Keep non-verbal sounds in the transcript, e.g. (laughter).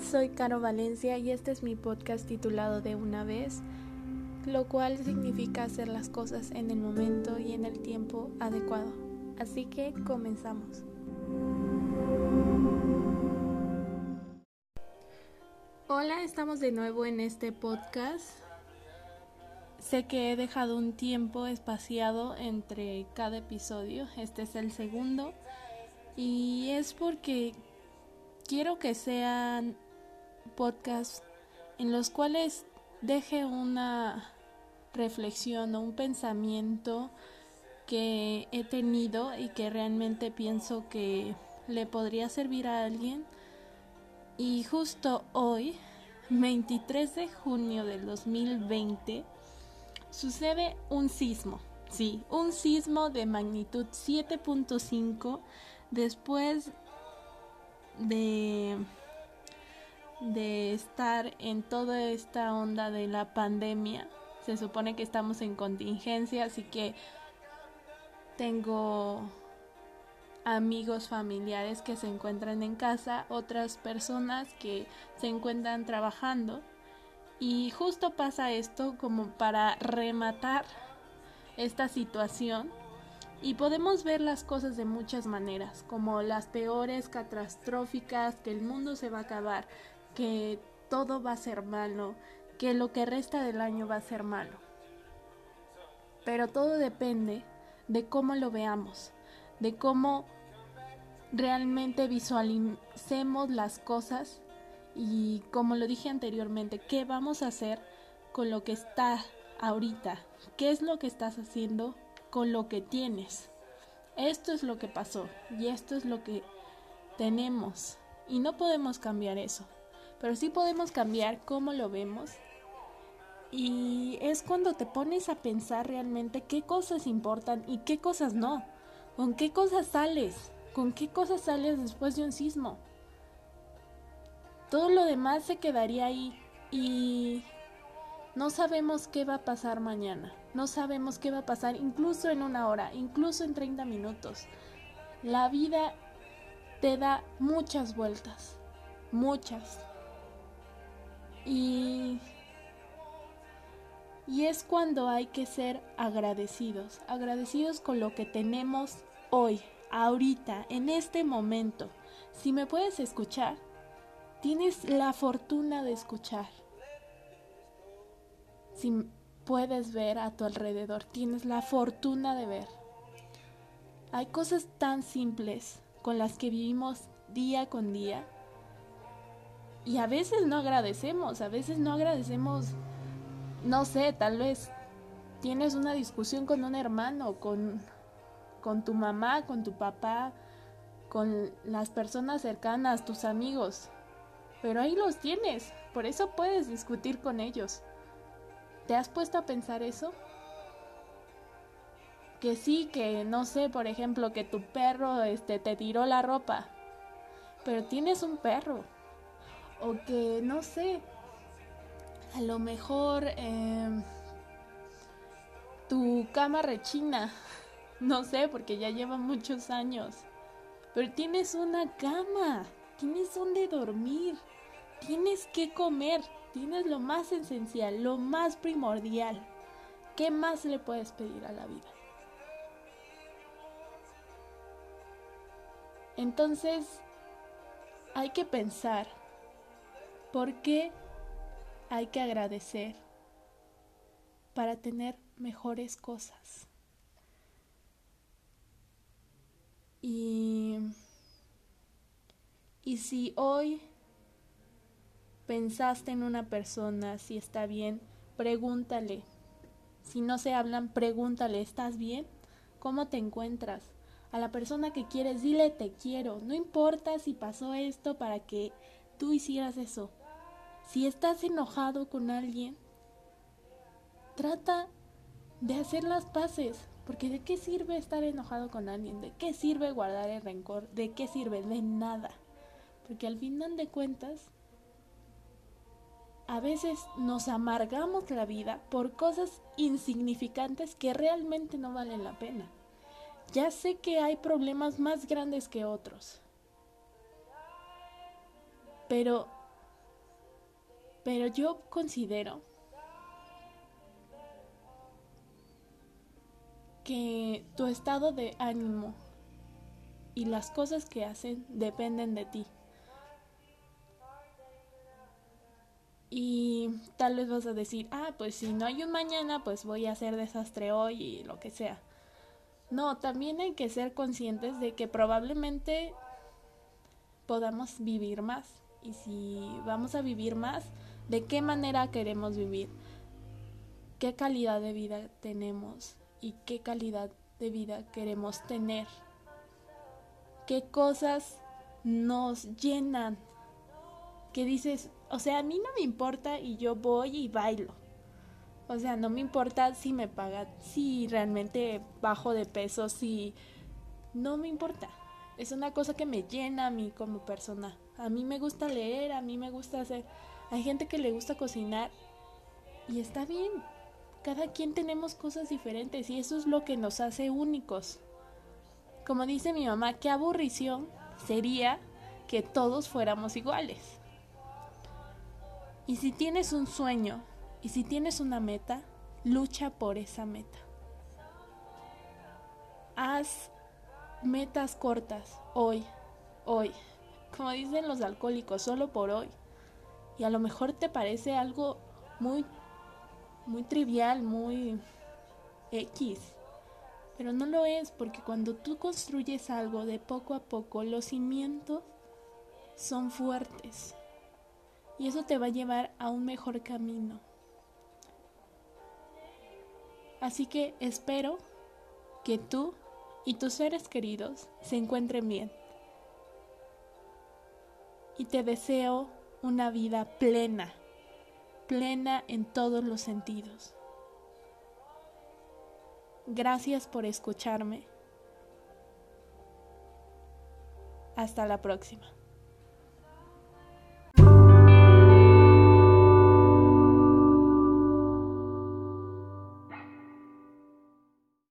Soy Caro Valencia y este es mi podcast titulado De una vez, lo cual significa hacer las cosas en el momento y en el tiempo adecuado. Así que comenzamos. Hola, estamos de nuevo en este podcast. Sé que he dejado un tiempo espaciado entre cada episodio, este es el segundo, y es porque quiero que sean podcasts en los cuales deje una reflexión o un pensamiento que he tenido y que realmente pienso que le podría servir a alguien. Y justo hoy, 23 de junio del 2020, sucede un sismo. Sí, un sismo de magnitud 7.5 después de, de estar en toda esta onda de la pandemia. Se supone que estamos en contingencia, así que tengo amigos familiares que se encuentran en casa, otras personas que se encuentran trabajando. Y justo pasa esto como para rematar esta situación y podemos ver las cosas de muchas maneras, como las peores, catastróficas, que el mundo se va a acabar, que todo va a ser malo, que lo que resta del año va a ser malo. Pero todo depende de cómo lo veamos, de cómo realmente visualicemos las cosas y como lo dije anteriormente, qué vamos a hacer con lo que está ahorita, qué es lo que estás haciendo con lo que tienes. Esto es lo que pasó y esto es lo que tenemos y no podemos cambiar eso, pero sí podemos cambiar cómo lo vemos y es cuando te pones a pensar realmente qué cosas importan y qué cosas no, con qué cosas sales, con qué cosas sales después de un sismo. Todo lo demás se quedaría ahí y no sabemos qué va a pasar mañana. No sabemos qué va a pasar incluso en una hora, incluso en 30 minutos. La vida te da muchas vueltas, muchas. Y, y es cuando hay que ser agradecidos, agradecidos con lo que tenemos hoy, ahorita, en este momento. Si me puedes escuchar, tienes la fortuna de escuchar. Si puedes ver a tu alrededor, tienes la fortuna de ver. Hay cosas tan simples con las que vivimos día con día y a veces no agradecemos, a veces no agradecemos, no sé, tal vez tienes una discusión con un hermano, con, con tu mamá, con tu papá, con las personas cercanas, tus amigos, pero ahí los tienes, por eso puedes discutir con ellos. ¿Te has puesto a pensar eso? Que sí, que no sé, por ejemplo, que tu perro este, te tiró la ropa, pero tienes un perro. O que, no sé, a lo mejor em, tu cama rechina, (laughs) no sé, porque ya lleva muchos años. Pero tienes una cama, tienes donde dormir, tienes que comer, Tienes lo más esencial, lo más primordial. ¿Qué más le puedes pedir a la vida? Entonces, hay que pensar, ¿por qué hay que agradecer para tener mejores cosas? Y, y si hoy pensaste en una persona, si está bien, pregúntale. Si no se hablan, pregúntale, ¿estás bien? ¿Cómo te encuentras? A la persona que quieres, dile te quiero. No importa si pasó esto para que tú hicieras eso. Si estás enojado con alguien, trata de hacer las paces. Porque ¿de qué sirve estar enojado con alguien? ¿De qué sirve guardar el rencor? ¿De qué sirve? De nada. Porque al final de cuentas, a veces nos amargamos la vida por cosas insignificantes que realmente no valen la pena. Ya sé que hay problemas más grandes que otros. Pero Pero yo considero que tu estado de ánimo y las cosas que hacen dependen de ti. Y tal vez vas a decir, ah, pues si no hay un mañana, pues voy a hacer desastre hoy y lo que sea. No, también hay que ser conscientes de que probablemente podamos vivir más. Y si vamos a vivir más, ¿de qué manera queremos vivir? ¿Qué calidad de vida tenemos? ¿Y qué calidad de vida queremos tener? ¿Qué cosas nos llenan? Que dices, o sea, a mí no me importa y yo voy y bailo. O sea, no me importa si me pagan, si realmente bajo de peso, si... No me importa. Es una cosa que me llena a mí como persona. A mí me gusta leer, a mí me gusta hacer... Hay gente que le gusta cocinar y está bien. Cada quien tenemos cosas diferentes y eso es lo que nos hace únicos. Como dice mi mamá, qué aburrición sería que todos fuéramos iguales. Y si tienes un sueño y si tienes una meta, lucha por esa meta. Haz metas cortas hoy, hoy. Como dicen los alcohólicos, solo por hoy. Y a lo mejor te parece algo muy muy trivial, muy X. Pero no lo es porque cuando tú construyes algo de poco a poco, los cimientos son fuertes y eso te va a llevar a un mejor camino. Así que espero que tú y tus seres queridos se encuentren bien. Y te deseo una vida plena, plena en todos los sentidos. Gracias por escucharme. Hasta la próxima.